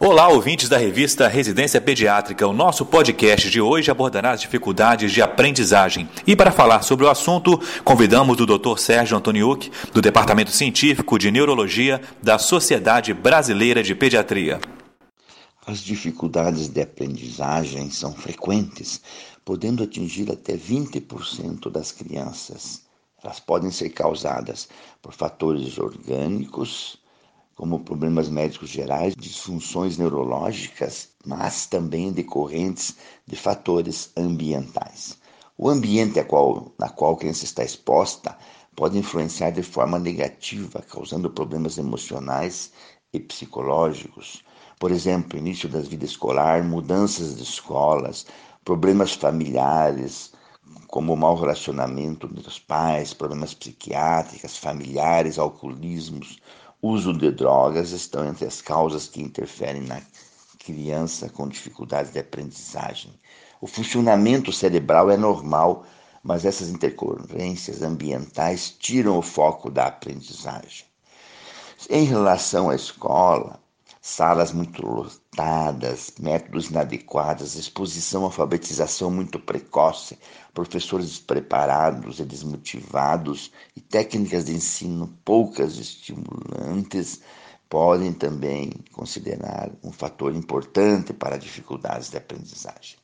Olá, ouvintes da revista Residência Pediátrica. O nosso podcast de hoje abordará as dificuldades de aprendizagem. E para falar sobre o assunto, convidamos o Dr. Sérgio Antoniuk, do Departamento Científico de Neurologia da Sociedade Brasileira de Pediatria. As dificuldades de aprendizagem são frequentes, podendo atingir até 20% das crianças. Elas podem ser causadas por fatores orgânicos, como problemas médicos gerais, disfunções neurológicas, mas também decorrentes de fatores ambientais. O ambiente a qual, na qual a criança está exposta pode influenciar de forma negativa, causando problemas emocionais e psicológicos. Por exemplo, início da vida escolar, mudanças de escolas, problemas familiares, como mau relacionamento dos pais, problemas psiquiátricos, familiares, alcoolismos, uso de drogas estão entre as causas que interferem na criança com dificuldades de aprendizagem. O funcionamento cerebral é normal, mas essas intercorrências ambientais tiram o foco da aprendizagem. Em relação à escola, salas muito lotadas, métodos inadequados, exposição à alfabetização muito precoce, professores despreparados e desmotivados e técnicas de ensino poucas estimulantes podem também considerar um fator importante para dificuldades de aprendizagem.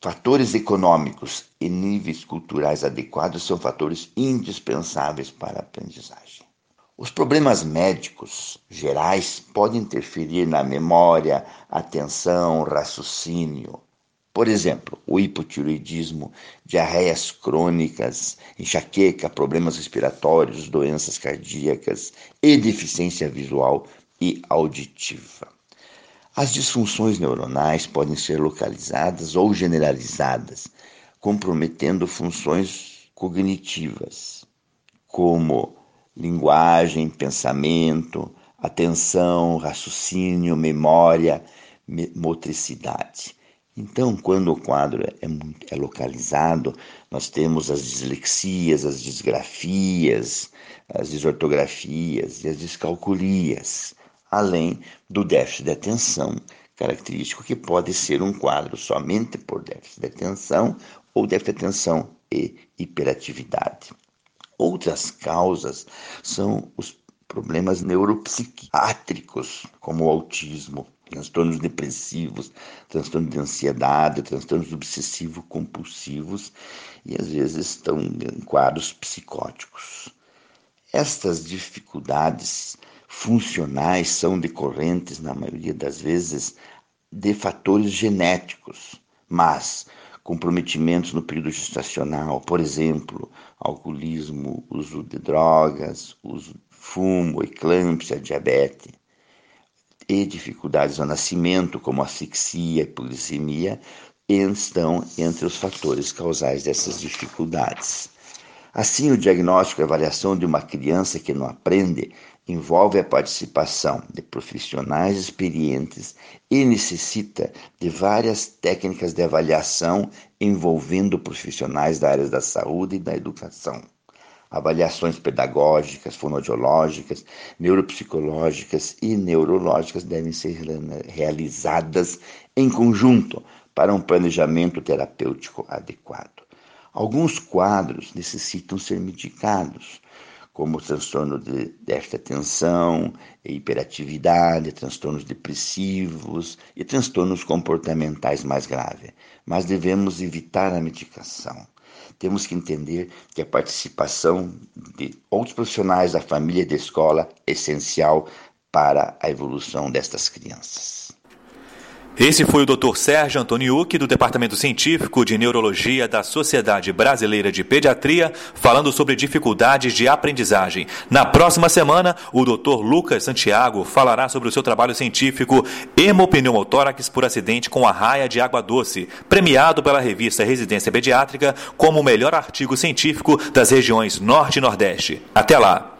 Fatores econômicos e níveis culturais adequados são fatores indispensáveis para a aprendizagem. Os problemas médicos gerais podem interferir na memória, atenção, raciocínio. Por exemplo, o hipotiroidismo, diarreias crônicas, enxaqueca, problemas respiratórios, doenças cardíacas e deficiência visual e auditiva. As disfunções neuronais podem ser localizadas ou generalizadas, comprometendo funções cognitivas, como linguagem, pensamento, atenção, raciocínio, memória, motricidade. Então, quando o quadro é, é, localizado, nós temos as dislexias, as disgrafias, as desortografias e as descalculias, além do déficit de atenção, característico que pode ser um quadro somente por déficit de atenção ou déficit de atenção e hiperatividade. Outras causas são os problemas neuropsiquiátricos, como o autismo, transtornos depressivos, transtornos de ansiedade, transtornos obsessivo-compulsivos e às vezes estão em quadros psicóticos. Estas dificuldades funcionais são decorrentes, na maioria das vezes, de fatores genéticos, mas comprometimentos no período gestacional, por exemplo, alcoolismo, uso de drogas, uso de fumo, eclâmpsia, diabetes, e dificuldades ao nascimento, como asfixia e polissemia, estão entre os fatores causais dessas dificuldades. Assim, o diagnóstico e avaliação de uma criança que não aprende envolve a participação de profissionais experientes e necessita de várias técnicas de avaliação envolvendo profissionais da área da saúde e da educação. Avaliações pedagógicas, fonodiológicas, neuropsicológicas e neurológicas devem ser realizadas em conjunto para um planejamento terapêutico adequado. Alguns quadros necessitam ser medicados, como transtorno de déficit de atenção, hiperatividade, transtornos depressivos e transtornos comportamentais mais graves. Mas devemos evitar a medicação. Temos que entender que a participação de outros profissionais da família e da escola é essencial para a evolução destas crianças. Esse foi o Dr. Sérgio Antoniuk, do Departamento Científico de Neurologia da Sociedade Brasileira de Pediatria, falando sobre dificuldades de aprendizagem. Na próxima semana, o Dr. Lucas Santiago falará sobre o seu trabalho científico Hemopneumotórax por acidente com arraia de água doce, premiado pela revista Residência Pediátrica como o melhor artigo científico das regiões Norte e Nordeste. Até lá!